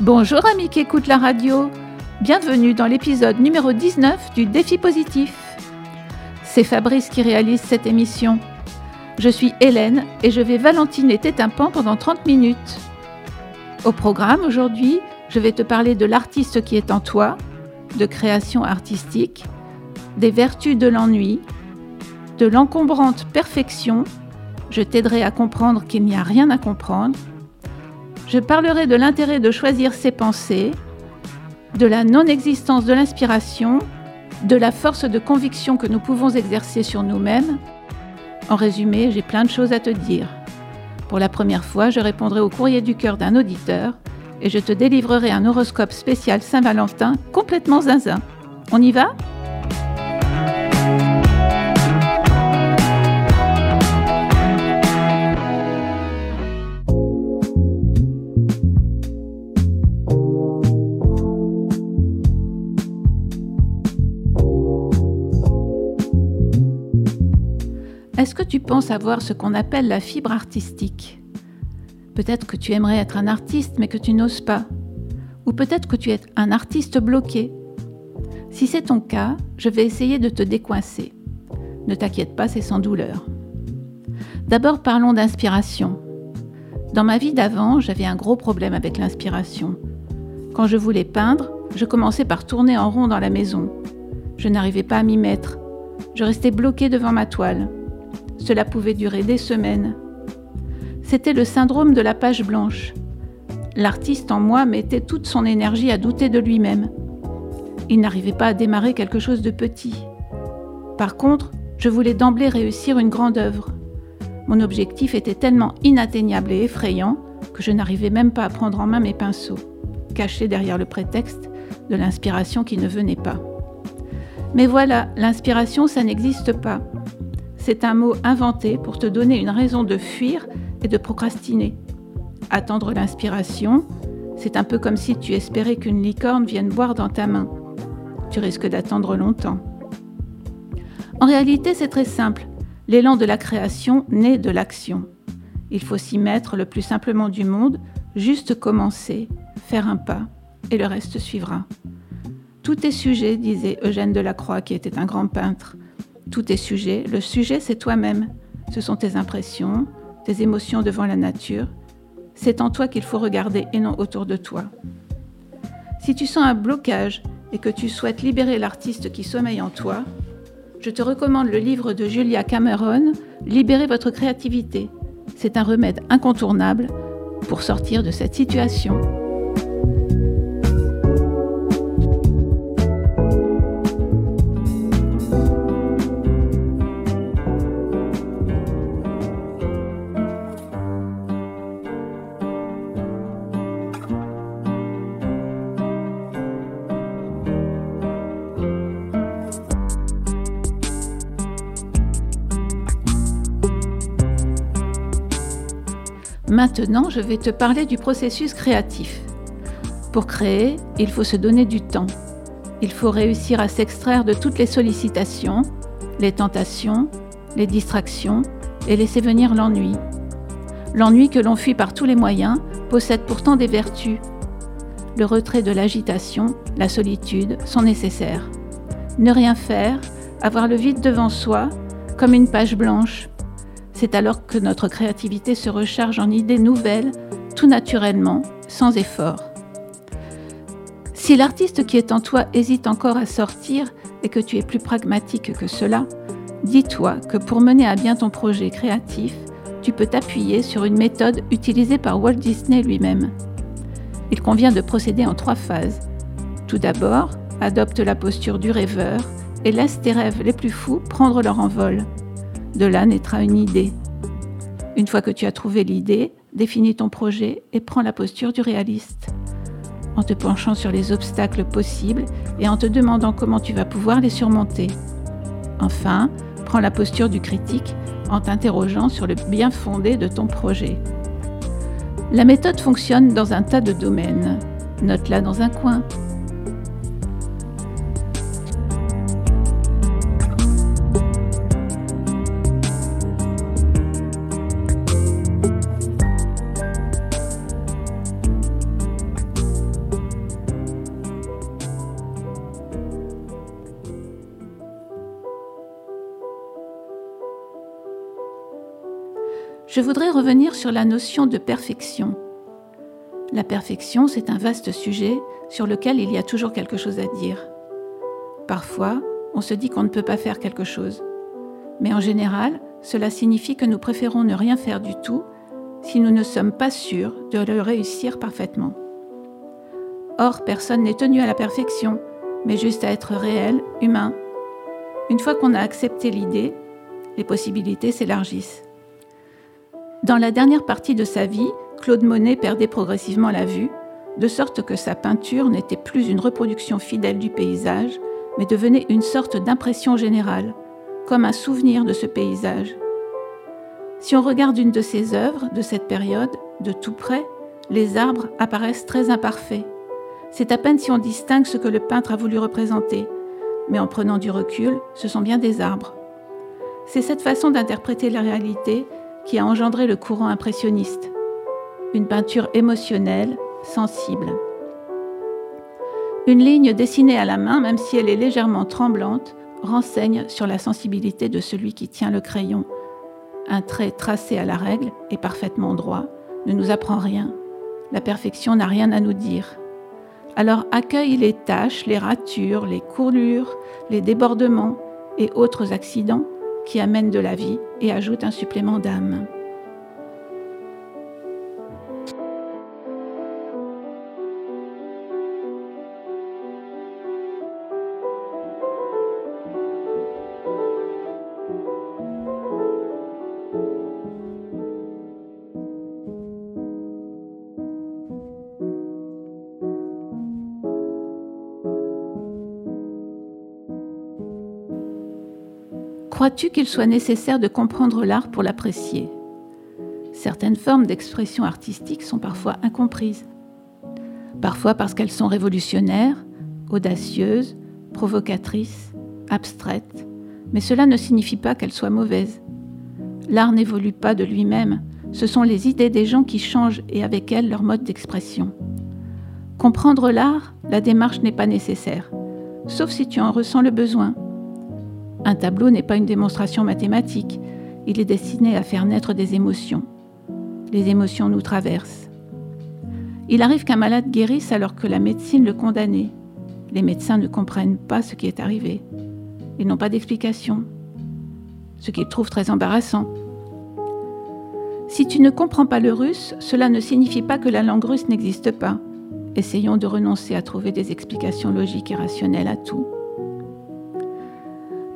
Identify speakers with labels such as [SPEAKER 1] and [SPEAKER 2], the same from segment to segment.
[SPEAKER 1] Bonjour amis qui écoutent la radio. Bienvenue dans l'épisode numéro 19 du Défi positif. C'est Fabrice qui réalise cette émission. Je suis Hélène et je vais valentiner tes tympans pendant 30 minutes. Au programme aujourd'hui, je vais te parler de l'artiste qui est en toi, de création artistique, des vertus de l'ennui, de l'encombrante perfection. Je t'aiderai à comprendre qu'il n'y a rien à comprendre je parlerai de l'intérêt de choisir ses pensées, de la non-existence de l'inspiration, de la force de conviction que nous pouvons exercer sur nous-mêmes. En résumé, j'ai plein de choses à te dire. Pour la première fois, je répondrai au courrier du cœur d'un auditeur et je te délivrerai un horoscope spécial Saint-Valentin complètement zinzin. On y va? Est-ce que tu penses avoir ce qu'on appelle la fibre artistique? Peut-être que tu aimerais être un artiste mais que tu n'oses pas. Ou peut-être que tu es un artiste bloqué. Si c'est ton cas, je vais essayer de te décoincer. Ne t'inquiète pas, c'est sans douleur. D'abord parlons d'inspiration. Dans ma vie d'avant, j'avais un gros problème avec l'inspiration. Quand je voulais peindre, je commençais par tourner en rond dans la maison. Je n'arrivais pas à m'y mettre. Je restais bloqué devant ma toile. Cela pouvait durer des semaines. C'était le syndrome de la page blanche. L'artiste en moi mettait toute son énergie à douter de lui-même. Il n'arrivait pas à démarrer quelque chose de petit. Par contre, je voulais d'emblée réussir une grande œuvre. Mon objectif était tellement inatteignable et effrayant que je n'arrivais même pas à prendre en main mes pinceaux, cachés derrière le prétexte de l'inspiration qui ne venait pas. Mais voilà, l'inspiration, ça n'existe pas. C'est un mot inventé pour te donner une raison de fuir et de procrastiner. Attendre l'inspiration, c'est un peu comme si tu espérais qu'une licorne vienne boire dans ta main. Tu risques d'attendre longtemps. En réalité, c'est très simple. L'élan de la création naît de l'action. Il faut s'y mettre le plus simplement du monde, juste commencer, faire un pas, et le reste suivra. Tout est sujet, disait Eugène Delacroix, qui était un grand peintre. Tout est sujet. Le sujet, c'est toi-même. Ce sont tes impressions, tes émotions devant la nature. C'est en toi qu'il faut regarder et non autour de toi. Si tu sens un blocage et que tu souhaites libérer l'artiste qui sommeille en toi, je te recommande le livre de Julia Cameron, Libérer votre créativité. C'est un remède incontournable pour sortir de cette situation. Maintenant, je vais te parler du processus créatif. Pour créer, il faut se donner du temps. Il faut réussir à s'extraire de toutes les sollicitations, les tentations, les distractions et laisser venir l'ennui. L'ennui que l'on fuit par tous les moyens possède pourtant des vertus. Le retrait de l'agitation, la solitude sont nécessaires. Ne rien faire, avoir le vide devant soi, comme une page blanche, c'est alors que notre créativité se recharge en idées nouvelles, tout naturellement, sans effort. Si l'artiste qui est en toi hésite encore à sortir et que tu es plus pragmatique que cela, dis-toi que pour mener à bien ton projet créatif, tu peux t'appuyer sur une méthode utilisée par Walt Disney lui-même. Il convient de procéder en trois phases. Tout d'abord, adopte la posture du rêveur et laisse tes rêves les plus fous prendre leur envol. De là naîtra une idée. Une fois que tu as trouvé l'idée, définis ton projet et prends la posture du réaliste. En te penchant sur les obstacles possibles et en te demandant comment tu vas pouvoir les surmonter. Enfin, prends la posture du critique en t'interrogeant sur le bien fondé de ton projet. La méthode fonctionne dans un tas de domaines. Note-la dans un coin Je voudrais revenir sur la notion de perfection. La perfection, c'est un vaste sujet sur lequel il y a toujours quelque chose à dire. Parfois, on se dit qu'on ne peut pas faire quelque chose. Mais en général, cela signifie que nous préférons ne rien faire du tout si nous ne sommes pas sûrs de le réussir parfaitement. Or, personne n'est tenu à la perfection, mais juste à être réel, humain. Une fois qu'on a accepté l'idée, les possibilités s'élargissent. Dans la dernière partie de sa vie, Claude Monet perdait progressivement la vue, de sorte que sa peinture n'était plus une reproduction fidèle du paysage, mais devenait une sorte d'impression générale, comme un souvenir de ce paysage. Si on regarde une de ses œuvres de cette période, de tout près, les arbres apparaissent très imparfaits. C'est à peine si on distingue ce que le peintre a voulu représenter, mais en prenant du recul, ce sont bien des arbres. C'est cette façon d'interpréter la réalité qui a engendré le courant impressionniste. Une peinture émotionnelle, sensible. Une ligne dessinée à la main, même si elle est légèrement tremblante, renseigne sur la sensibilité de celui qui tient le crayon. Un trait tracé à la règle et parfaitement droit ne nous apprend rien. La perfection n'a rien à nous dire. Alors accueille les taches, les ratures, les coulures, les débordements et autres accidents qui amène de la vie et ajoute un supplément d'âme. Crois-tu qu'il soit nécessaire de comprendre l'art pour l'apprécier? Certaines formes d'expression artistique sont parfois incomprises. Parfois parce qu'elles sont révolutionnaires, audacieuses, provocatrices, abstraites, mais cela ne signifie pas qu'elles soient mauvaises. L'art n'évolue pas de lui-même, ce sont les idées des gens qui changent et avec elles leur mode d'expression. Comprendre l'art, la démarche n'est pas nécessaire, sauf si tu en ressens le besoin un tableau n'est pas une démonstration mathématique, il est destiné à faire naître des émotions. Les émotions nous traversent. Il arrive qu'un malade guérisse alors que la médecine le condamnait. Les médecins ne comprennent pas ce qui est arrivé. Ils n'ont pas d'explication, ce qu'ils trouvent très embarrassant. Si tu ne comprends pas le russe, cela ne signifie pas que la langue russe n'existe pas. Essayons de renoncer à trouver des explications logiques et rationnelles à tout.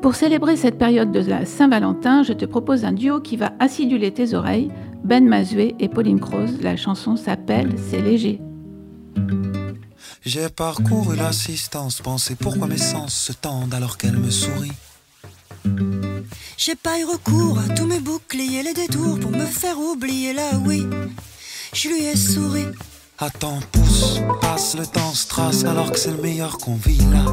[SPEAKER 1] Pour célébrer cette période de la Saint-Valentin, je te propose un duo qui va aciduler tes oreilles, Ben Mazué et Pauline Croze. La chanson s'appelle C'est léger.
[SPEAKER 2] J'ai parcouru l'assistance, pensé pourquoi mes sens se tendent alors qu'elle me sourit.
[SPEAKER 3] J'ai pas eu recours à tous mes boucliers, les détours pour me faire oublier la oui. Je lui ai souri.
[SPEAKER 2] Attends, pousse, passe le temps, se trace alors que c'est le meilleur qu'on vit là.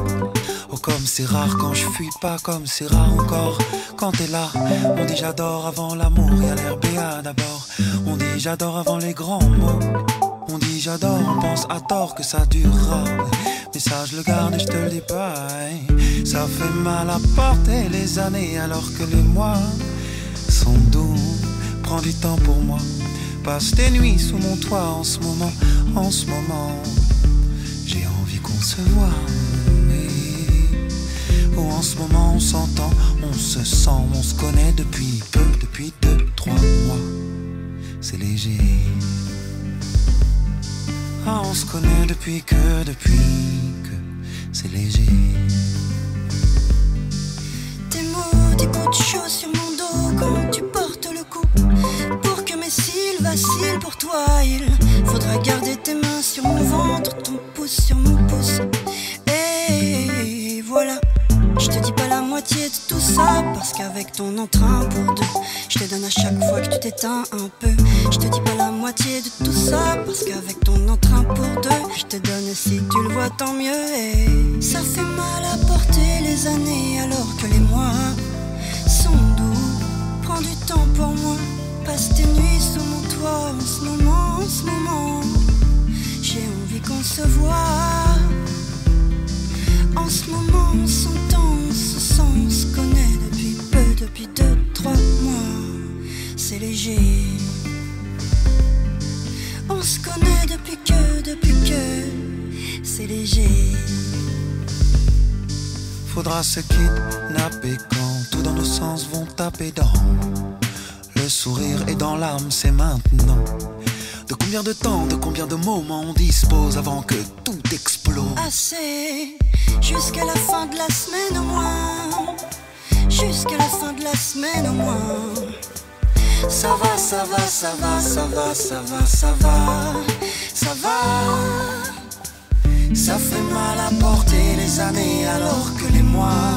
[SPEAKER 2] Oh, comme c'est rare quand je fuis pas, comme c'est rare encore quand t'es là. On dit j'adore avant l'amour, y'a l'RBA d'abord. On dit j'adore avant les grands mots. On dit j'adore, on pense à tort que ça durera. Mais ça, je le garde et je te le dis pas. Ça fait mal à porter les années alors que les mois sont doux. Prends du temps pour moi. Passe tes nuits sous mon toit en ce moment, en ce moment. J'ai envie qu'on se voit. En ce moment on s'entend, on se sent, on se connaît depuis peu, depuis deux, trois mois. C'est léger. Ah, on se connaît depuis que, depuis que c'est léger.
[SPEAKER 3] Tes mots, des coups de chaud sur mon dos quand tu portes le coup s'il vacille pour toi, il faudra garder tes mains sur mon ventre, ton pouce sur mon pouce. Voilà, je te dis pas la moitié de tout ça, parce qu'avec ton entrain pour deux, je te donne à chaque fois que tu t'éteins un peu. Je te dis pas la moitié de tout ça, parce qu'avec ton entrain pour deux, je te donne si tu le vois tant mieux. Et ça fait mal à porter les années alors que les mois sont doux. Prends du temps pour moi. Passe tes nuits sous mon toit en ce moment, en ce moment. J'ai envie qu'on se voit. En ce moment, son temps, ce sens connaît depuis peu, depuis deux, trois mois. C'est léger. On se connaît depuis que, depuis que, c'est léger.
[SPEAKER 2] Faudra se kidnapper quand tout dans nos sens vont taper dans. Le sourire est dans l'âme, c'est maintenant. De combien de temps, de combien de moments on dispose avant que tout explose?
[SPEAKER 3] Assez jusqu'à la fin de la semaine au moins. Jusqu'à la fin de la semaine au moins. Ça va, ça va, ça va, ça va, ça va, ça va, ça va. Ça fait mal à porter les années alors que les mois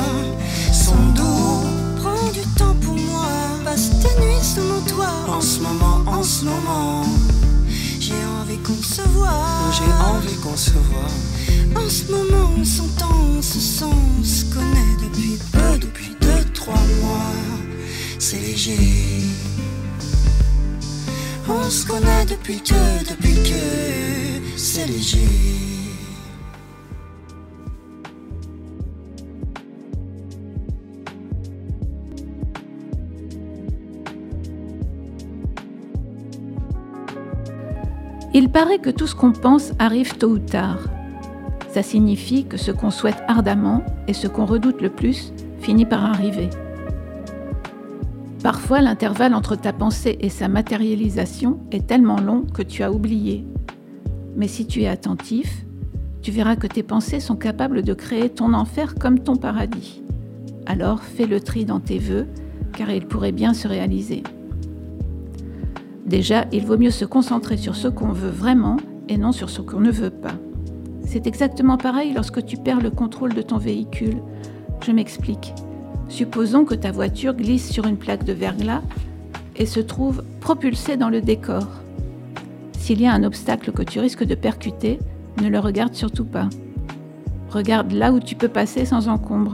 [SPEAKER 3] sont doux. Prends du temps pour moi, passe tes nuits sous mon toit.
[SPEAKER 2] En ce moment, en ce moment,
[SPEAKER 3] j'ai envie qu'on se voit.
[SPEAKER 2] J'ai envie qu'on se voit.
[SPEAKER 3] En ce moment, on s'entend, on se sent, on se connaît depuis peu, depuis deux, trois mois. C'est léger. On se connaît depuis que, depuis que c'est léger.
[SPEAKER 1] Il paraît que tout ce qu'on pense arrive tôt ou tard. Ça signifie que ce qu'on souhaite ardemment et ce qu'on redoute le plus finit par arriver. Parfois, l'intervalle entre ta pensée et sa matérialisation est tellement long que tu as oublié. Mais si tu es attentif, tu verras que tes pensées sont capables de créer ton enfer comme ton paradis. Alors fais le tri dans tes vœux, car ils pourraient bien se réaliser. Déjà, il vaut mieux se concentrer sur ce qu'on veut vraiment et non sur ce qu'on ne veut pas. C'est exactement pareil lorsque tu perds le contrôle de ton véhicule. Je m'explique. Supposons que ta voiture glisse sur une plaque de verglas et se trouve propulsée dans le décor. S'il y a un obstacle que tu risques de percuter, ne le regarde surtout pas. Regarde là où tu peux passer sans encombre.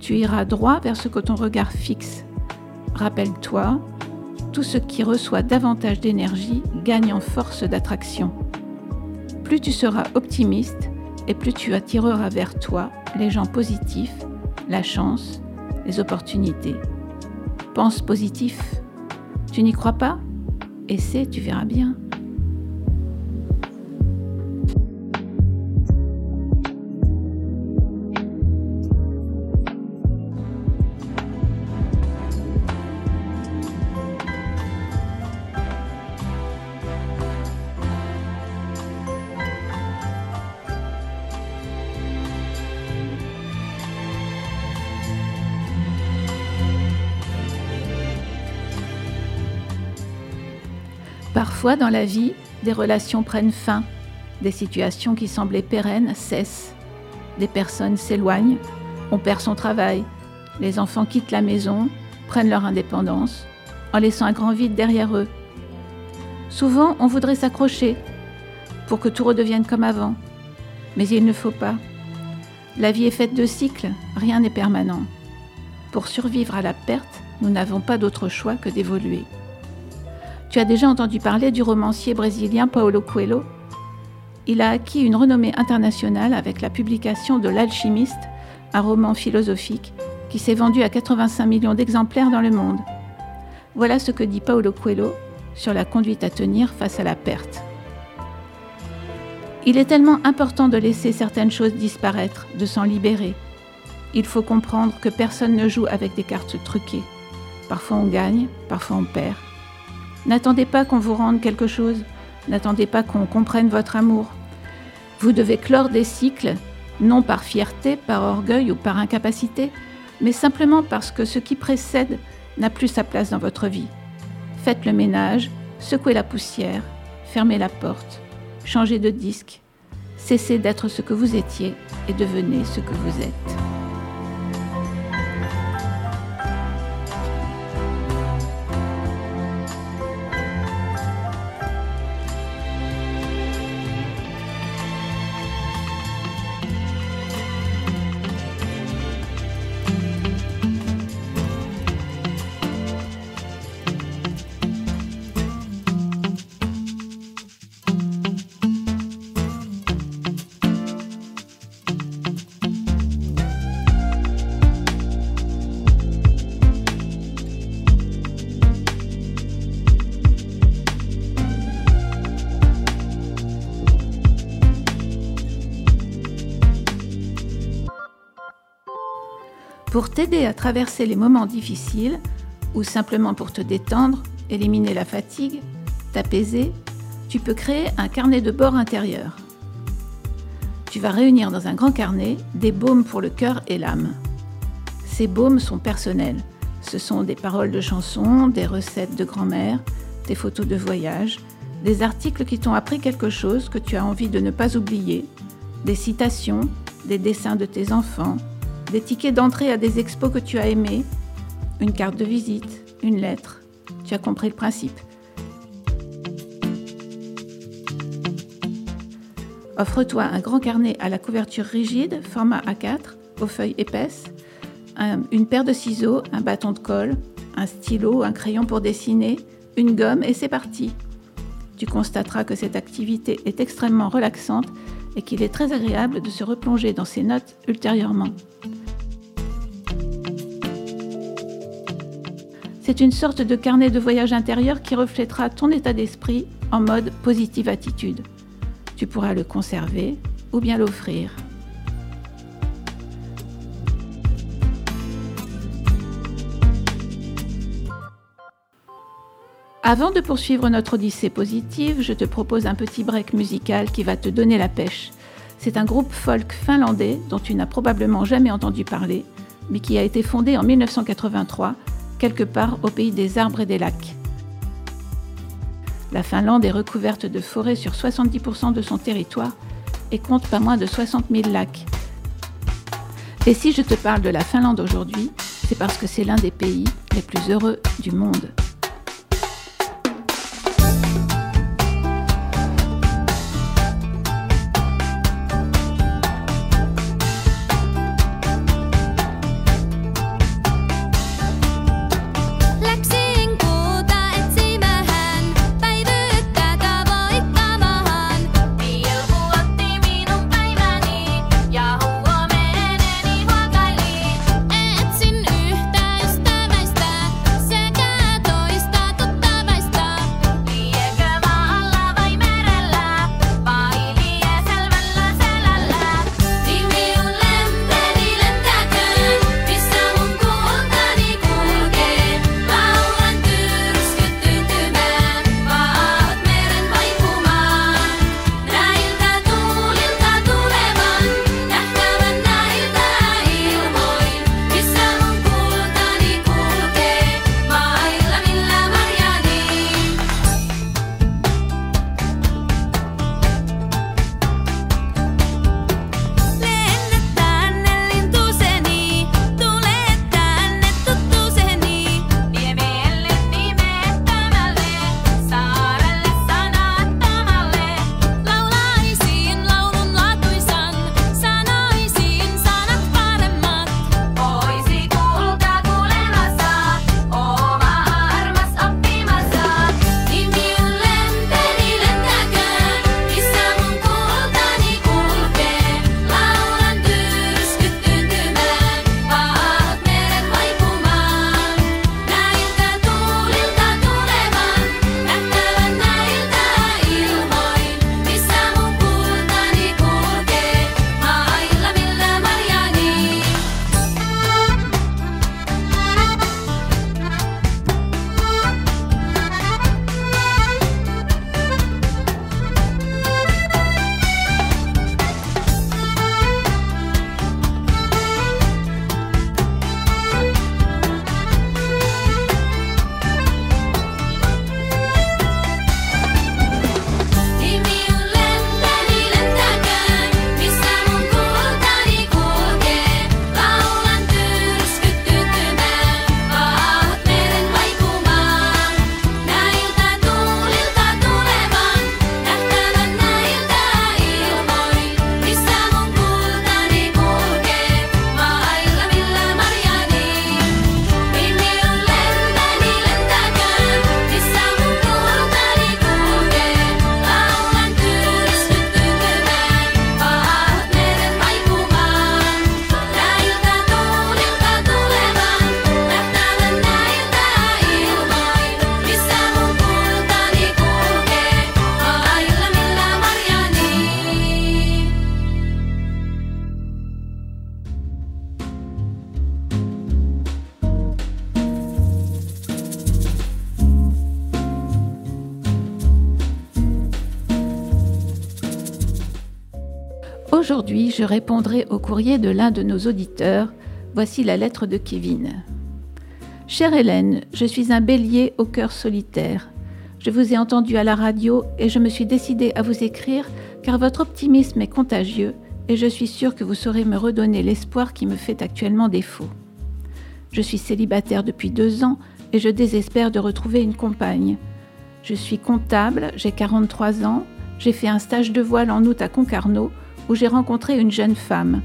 [SPEAKER 1] Tu iras droit vers ce que ton regard fixe. Rappelle-toi, tout ce qui reçoit davantage d'énergie gagne en force d'attraction. Plus tu seras optimiste et plus tu attireras vers toi les gens positifs, la chance les opportunités. Pense positif. Tu n'y crois pas? Essaie, tu verras bien. Parfois dans la vie, des relations prennent fin, des situations qui semblaient pérennes cessent, des personnes s'éloignent, on perd son travail, les enfants quittent la maison, prennent leur indépendance, en laissant un grand vide derrière eux. Souvent, on voudrait s'accrocher pour que tout redevienne comme avant, mais il ne faut pas. La vie est faite de cycles, rien n'est permanent. Pour survivre à la perte, nous n'avons pas d'autre choix que d'évoluer. Tu as déjà entendu parler du romancier brésilien Paulo Coelho? Il a acquis une renommée internationale avec la publication de L'Alchimiste, un roman philosophique qui s'est vendu à 85 millions d'exemplaires dans le monde. Voilà ce que dit Paulo Coelho sur la conduite à tenir face à la perte. Il est tellement important de laisser certaines choses disparaître, de s'en libérer. Il faut comprendre que personne ne joue avec des cartes truquées. Parfois on gagne, parfois on perd. N'attendez pas qu'on vous rende quelque chose. N'attendez pas qu'on comprenne votre amour. Vous devez clore des cycles, non par fierté, par orgueil ou par incapacité, mais simplement parce que ce qui précède n'a plus sa place dans votre vie. Faites le ménage, secouez la poussière, fermez la porte, changez de disque, cessez d'être ce que vous étiez et devenez ce que vous êtes. Pour t'aider à traverser les moments difficiles, ou simplement pour te détendre, éliminer la fatigue, t'apaiser, tu peux créer un carnet de bord intérieur. Tu vas réunir dans un grand carnet des baumes pour le cœur et l'âme. Ces baumes sont personnels. Ce sont des paroles de chansons, des recettes de grand-mère, des photos de voyage, des articles qui t'ont appris quelque chose que tu as envie de ne pas oublier, des citations, des dessins de tes enfants, des tickets d'entrée à des expos que tu as aimés, une carte de visite, une lettre. Tu as compris le principe. Offre-toi un grand carnet à la couverture rigide, format A4, aux feuilles épaisses, une paire de ciseaux, un bâton de colle, un stylo, un crayon pour dessiner, une gomme et c'est parti. Tu constateras que cette activité est extrêmement relaxante et qu'il est très agréable de se replonger dans ses notes ultérieurement. C'est une sorte de carnet de voyage intérieur qui reflètera ton état d'esprit en mode positive attitude. Tu pourras le conserver ou bien l'offrir. Avant de poursuivre notre odyssée positive, je te propose un petit break musical qui va te donner la pêche. C'est un groupe folk finlandais dont tu n'as probablement jamais entendu parler, mais qui a été fondé en 1983, quelque part au pays des arbres et des lacs. La Finlande est recouverte de forêts sur 70% de son territoire et compte pas moins de 60 000 lacs. Et si je te parle de la Finlande aujourd'hui, c'est parce que c'est l'un des pays les plus heureux du monde. Je répondrai au courrier de l'un de nos auditeurs. Voici la lettre de Kevin. Chère Hélène, je suis un bélier au cœur solitaire. Je vous ai entendu à la radio et je me suis décidée à vous écrire car votre optimisme est contagieux et je suis sûre que vous saurez me redonner l'espoir qui me fait actuellement défaut. Je suis célibataire depuis deux ans et je désespère de retrouver une compagne. Je suis comptable, j'ai 43 ans, j'ai fait un stage de voile en août à Concarneau où j'ai rencontré une jeune femme.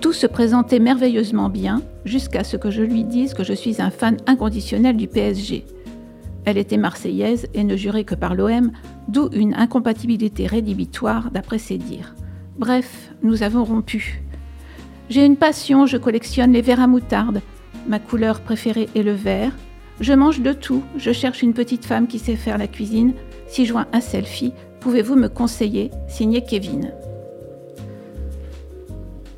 [SPEAKER 1] Tout se présentait merveilleusement bien jusqu'à ce que je lui dise que je suis un fan inconditionnel du PSG. Elle était marseillaise et ne jurait que par l'OM, d'où une incompatibilité rédhibitoire d'après ses dires. Bref, nous avons rompu. J'ai une passion, je collectionne les verres à moutarde. Ma couleur préférée est le vert. Je mange de tout, je cherche une petite femme qui sait faire la cuisine. Si je vois un selfie, pouvez-vous me conseiller Signé Kevin.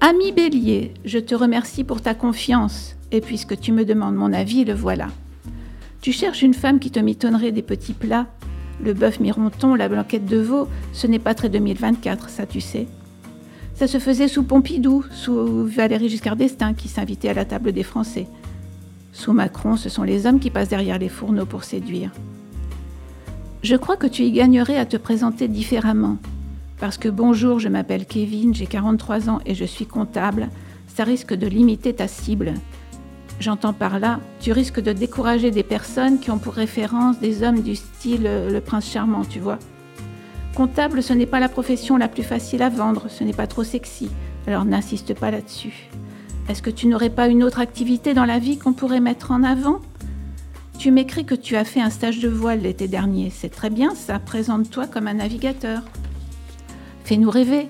[SPEAKER 1] Ami Bélier, je te remercie pour ta confiance, et puisque tu me demandes mon avis, le voilà. Tu cherches une femme qui te mitonnerait des petits plats. Le bœuf mironton, la blanquette de veau, ce n'est pas très 2024, ça tu sais. Ça se faisait sous Pompidou, sous Valéry Giscard d'Estaing qui s'invitait à la table des Français. Sous Macron, ce sont les hommes qui passent derrière les fourneaux pour séduire. Je crois que tu y gagnerais à te présenter différemment. Parce que bonjour, je m'appelle Kevin, j'ai 43 ans et je suis comptable, ça risque de limiter ta cible. J'entends par là, tu risques de décourager des personnes qui ont pour référence des hommes du style euh, le prince charmant, tu vois. Comptable, ce n'est pas la profession la plus facile à vendre, ce n'est pas trop sexy, alors n'insiste pas là-dessus. Est-ce que tu n'aurais pas une autre activité dans la vie qu'on pourrait mettre en avant? Tu m'écris que tu as fait un stage de voile l'été dernier, c'est très bien ça, présente-toi comme un navigateur. Fais-nous rêver.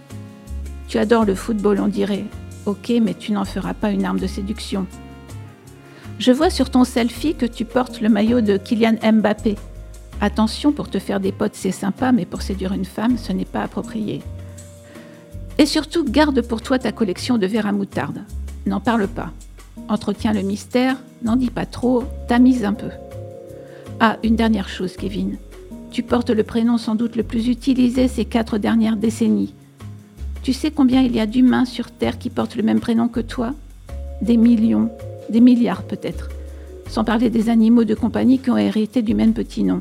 [SPEAKER 1] Tu adores le football, on dirait. Ok, mais tu n'en feras pas une arme de séduction. Je vois sur ton selfie que tu portes le maillot de Kylian Mbappé. Attention, pour te faire des potes, c'est sympa, mais pour séduire une femme, ce n'est pas approprié. Et surtout, garde pour toi ta collection de verres à moutarde. N'en parle pas. Entretiens le mystère, n'en dis pas trop, tamise un peu. Ah, une dernière chose, Kevin. Tu portes le prénom sans doute le plus utilisé ces quatre dernières décennies. Tu sais combien il y a d'humains sur Terre qui portent le même prénom que toi? Des millions des milliards peut-être, sans parler des animaux de compagnie qui ont hérité du même petit nom.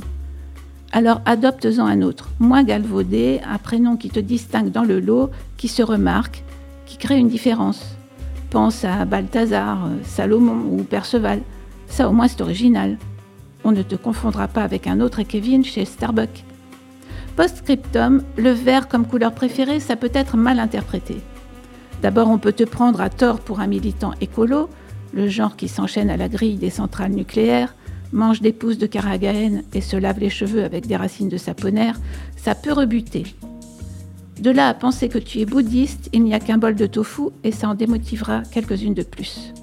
[SPEAKER 1] Alors adopte-en un autre, moins galvaudé, un prénom qui te distingue dans le lot, qui se remarque, qui crée une différence. Pense à Balthazar, Salomon ou Perceval. Ça au moins c'est original. On ne te confondra pas avec un autre Kevin chez Starbucks. Postscriptum, le vert comme couleur préférée, ça peut être mal interprété. D'abord, on peut te prendre à tort pour un militant écolo, le genre qui s'enchaîne à la grille des centrales nucléaires, mange des pousses de caragaène et se lave les cheveux avec des racines de saponaire, ça peut rebuter. De là à penser que tu es bouddhiste, il n'y a qu'un bol de tofu et ça en démotivera quelques-unes de plus.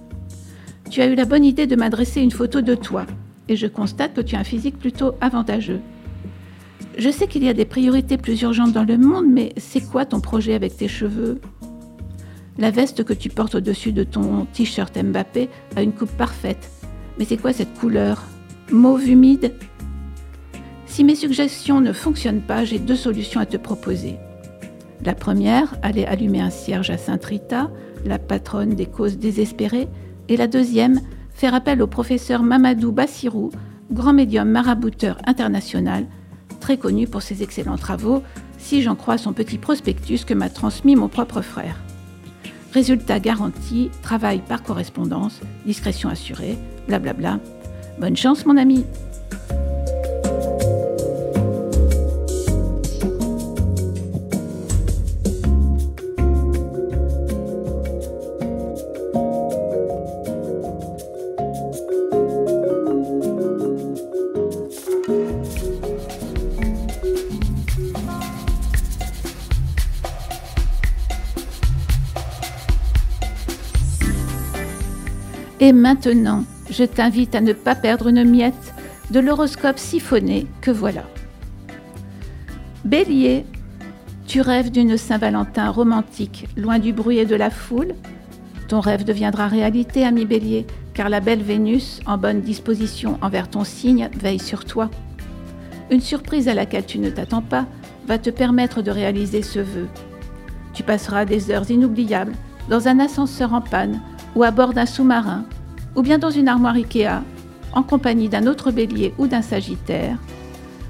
[SPEAKER 1] Tu as eu la bonne idée de m'adresser une photo de toi et je constate que tu as un physique plutôt avantageux. Je sais qu'il y a des priorités plus urgentes dans le monde, mais c'est quoi ton projet avec tes cheveux? La veste que tu portes au-dessus de ton t-shirt Mbappé a une coupe parfaite. Mais c'est quoi cette couleur? Mauve humide? Si mes suggestions ne fonctionnent pas, j'ai deux solutions à te proposer. La première, aller allumer un cierge à Sainte Rita, la patronne des causes désespérées. Et la deuxième, faire appel au professeur Mamadou Bassirou, grand médium marabouteur international, très connu pour ses excellents travaux, si j'en crois son petit prospectus que m'a transmis mon propre frère. Résultat garanti, travail par correspondance, discrétion assurée, blablabla. Bonne chance mon ami Et maintenant, je t'invite à ne pas perdre une miette de l'horoscope siphonné que voilà. Bélier, tu rêves d'une Saint-Valentin romantique, loin du bruit et de la foule. Ton rêve deviendra réalité, ami Bélier, car la belle Vénus, en bonne disposition envers ton signe, veille sur toi. Une surprise à laquelle tu ne t'attends pas va te permettre de réaliser ce vœu. Tu passeras des heures inoubliables dans un ascenseur en panne ou à bord d'un sous-marin ou bien dans une armoire Ikea en compagnie d'un autre bélier ou d'un sagittaire,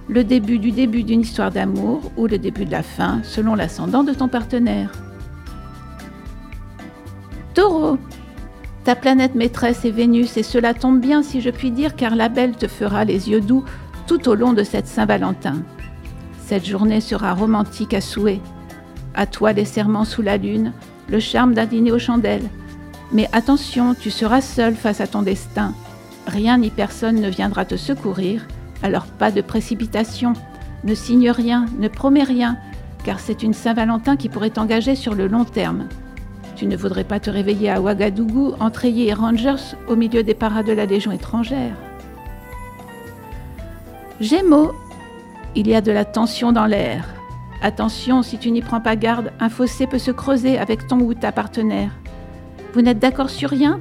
[SPEAKER 1] le début du début d'une histoire d'amour ou le début de la fin selon l'ascendant de ton partenaire. Taureau, ta planète maîtresse est Vénus et cela tombe bien si je puis dire car la belle te fera les yeux doux tout au long de cette Saint-Valentin. Cette journée sera romantique à souhait. À toi les serments sous la lune, le charme d'un dîner aux chandelles. Mais attention, tu seras seul face à ton destin. Rien ni personne ne viendra te secourir, alors pas de précipitation. Ne signe rien, ne promets rien, car c'est une Saint-Valentin qui pourrait t'engager sur le long terme. Tu ne voudrais pas te réveiller à Ouagadougou, entrayés et rangers au milieu des paras de la Légion étrangère. Gémeaux, il y a de la tension dans l'air. Attention, si tu n'y prends pas garde, un fossé peut se creuser avec ton ou ta partenaire. Vous n'êtes d'accord sur rien?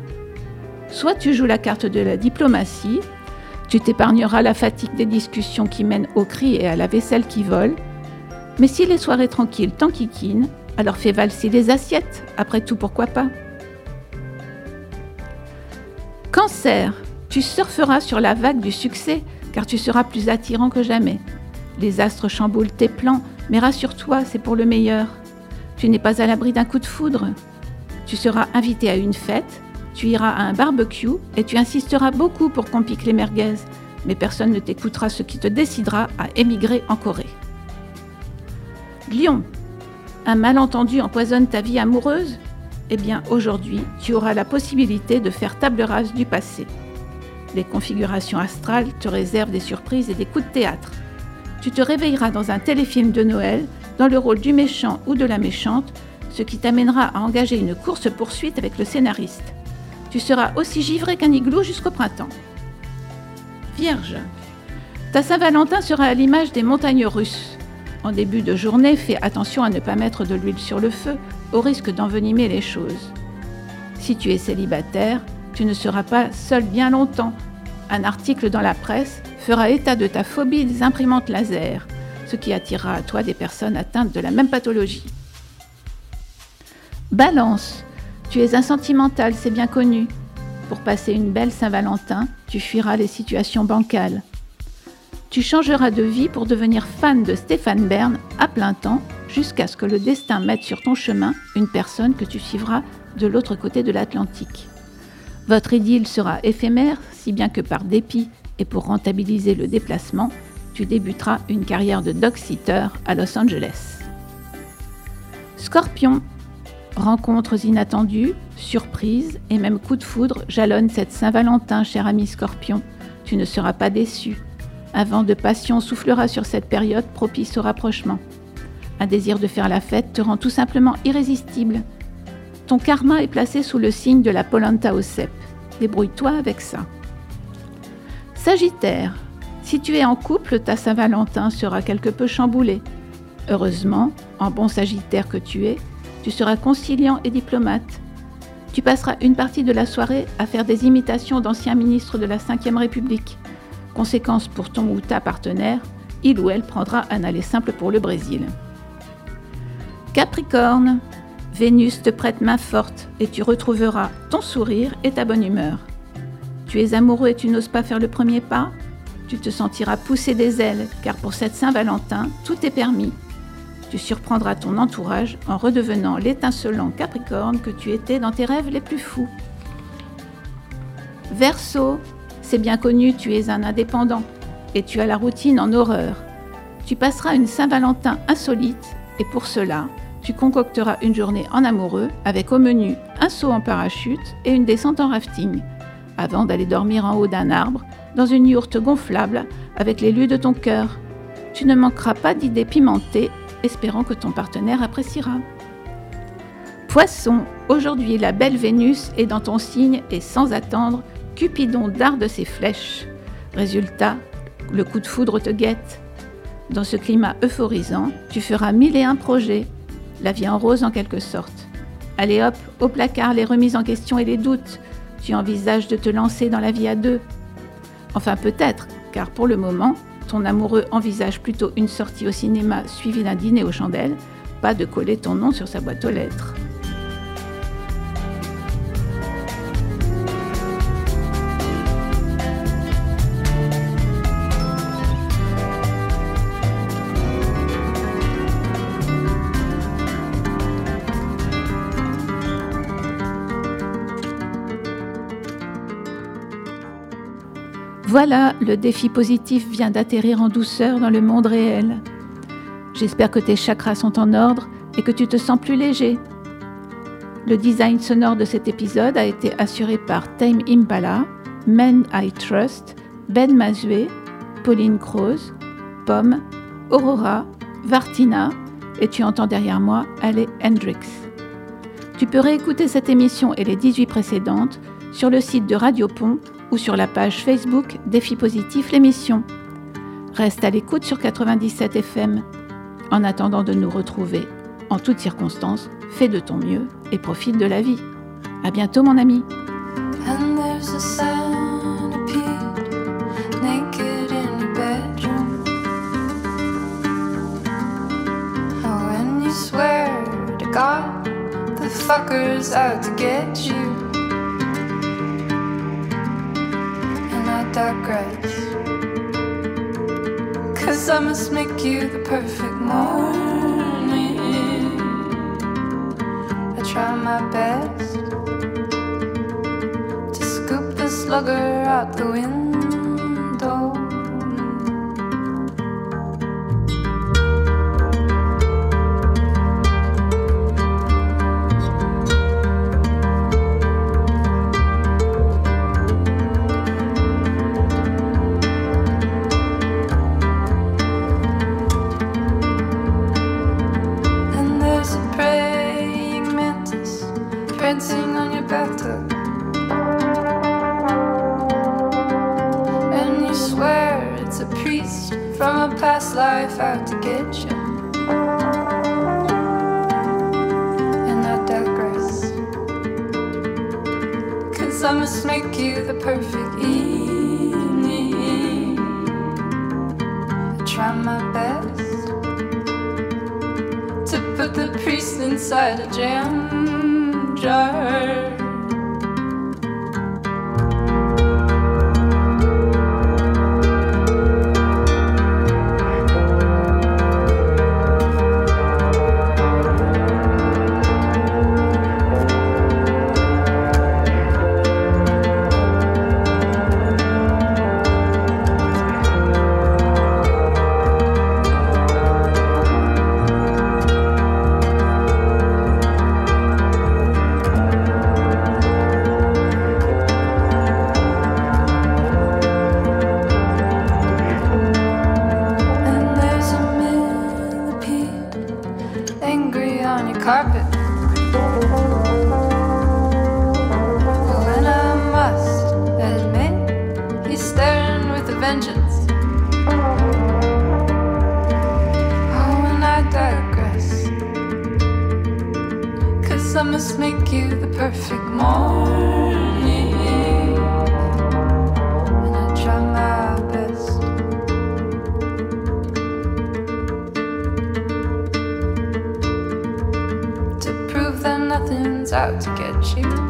[SPEAKER 1] Soit tu joues la carte de la diplomatie, tu t'épargneras la fatigue des discussions qui mènent aux cris et à la vaisselle qui vole, mais si les soirées tranquilles t'enquiquinent, alors fais valser les assiettes, après tout pourquoi pas? Cancer, tu surferas sur la vague du succès car tu seras plus attirant que jamais. Les astres chamboulent tes plans, mais rassure-toi, c'est pour le meilleur. Tu n'es pas à l'abri d'un coup de foudre. Tu seras invité à une fête, tu iras à un barbecue et tu insisteras beaucoup pour qu'on pique les merguez, mais personne ne t'écoutera ce qui te décidera à émigrer en Corée. Lion, un malentendu empoisonne ta vie amoureuse? Eh bien aujourd'hui, tu auras la possibilité de faire table rase du passé. Les configurations astrales te réservent des surprises et des coups de théâtre tu te réveilleras dans un téléfilm de Noël, dans le rôle du méchant ou de la méchante, ce qui t'amènera à engager une course-poursuite avec le scénariste. Tu seras aussi givré qu'un igloo jusqu'au printemps. Vierge. Ta Saint-Valentin sera à l'image des montagnes russes. En début de journée, fais attention à ne pas mettre de l'huile sur le feu, au risque d'envenimer les choses. Si tu es célibataire, tu ne seras pas seul bien longtemps. Un article dans la presse fera état de ta phobie des imprimantes laser, ce qui attirera à toi des personnes atteintes de la même pathologie. Balance, tu es un sentimental, c'est bien connu. Pour passer une belle Saint-Valentin, tu fuiras les situations bancales. Tu changeras de vie pour devenir fan de Stéphane Bern à plein temps jusqu'à ce que le destin mette sur ton chemin une personne que tu suivras de l'autre côté de l'Atlantique. Votre idylle sera éphémère, si bien que par dépit et pour rentabiliser le déplacement, tu débuteras une carrière de dog-sitter à Los Angeles. Scorpion. Rencontres inattendues, surprises et même coups de foudre jalonnent cette Saint-Valentin, cher ami Scorpion. Tu ne seras pas déçu. Un vent de passion soufflera sur cette période propice au rapprochement. Un désir de faire la fête te rend tout simplement irrésistible. Ton karma est placé sous le signe de la polenta au cep. Débrouille-toi avec ça. Sagittaire, si tu es en couple, ta Saint-Valentin sera quelque peu chamboulée. Heureusement, en bon Sagittaire que tu es, tu seras conciliant et diplomate. Tu passeras une partie de la soirée à faire des imitations d'anciens ministres de la Ve République. Conséquence pour ton ou ta partenaire, il ou elle prendra un aller simple pour le Brésil. Capricorne, Vénus te prête main forte et tu retrouveras ton sourire et ta bonne humeur. Tu es amoureux et tu n'oses pas faire le premier pas Tu te sentiras pousser des ailes, car pour cette Saint-Valentin, tout est permis. Tu surprendras ton entourage en redevenant l'étincelant Capricorne que tu étais dans tes rêves les plus fous. Verseau, c'est bien connu, tu es un indépendant et tu as la routine en horreur. Tu passeras une Saint-Valentin insolite et pour cela, tu concocteras une journée en amoureux avec au menu un saut en parachute et une descente en rafting avant d'aller dormir en haut d'un arbre, dans une yourte gonflable, avec lieux de ton cœur. Tu ne manqueras pas d'idées pimentées, espérant que ton partenaire appréciera. Poisson, aujourd'hui la belle Vénus est dans ton signe et sans attendre, Cupidon darde ses flèches. Résultat, le coup de foudre te guette. Dans ce climat euphorisant, tu feras mille et un projets, la vie en rose en quelque sorte. Allez hop, au placard les remises en question et les doutes, tu envisages de te lancer dans la vie à deux Enfin peut-être, car pour le moment, ton amoureux envisage plutôt une sortie au cinéma suivie d'un dîner aux chandelles,
[SPEAKER 4] pas de coller ton nom sur sa boîte aux lettres. Voilà, le défi positif vient d'atterrir en douceur dans le monde réel. J'espère que tes chakras sont en ordre et que tu te sens plus léger. Le design sonore de cet épisode a été assuré par Tame Impala, Men I Trust, Ben Mazue, Pauline Croze, Pomme, Aurora, Vartina et tu entends derrière moi Ale Hendrix. Tu peux réécouter cette émission et les 18 précédentes sur le site de Radio Pont ou sur la page Facebook Défi Positif l'émission. Reste à l'écoute sur 97 FM. En attendant de nous retrouver, en toutes circonstances, fais de ton mieux et profite de la vie. À bientôt mon ami. Digress. Cause I must make you the perfect morning. I try my best to scoop the slugger out the window. I must make you the perfect evening. I try my best to put the priest inside a jam jar. make you the perfect morning. And I try my best. To prove that nothing's out to get you.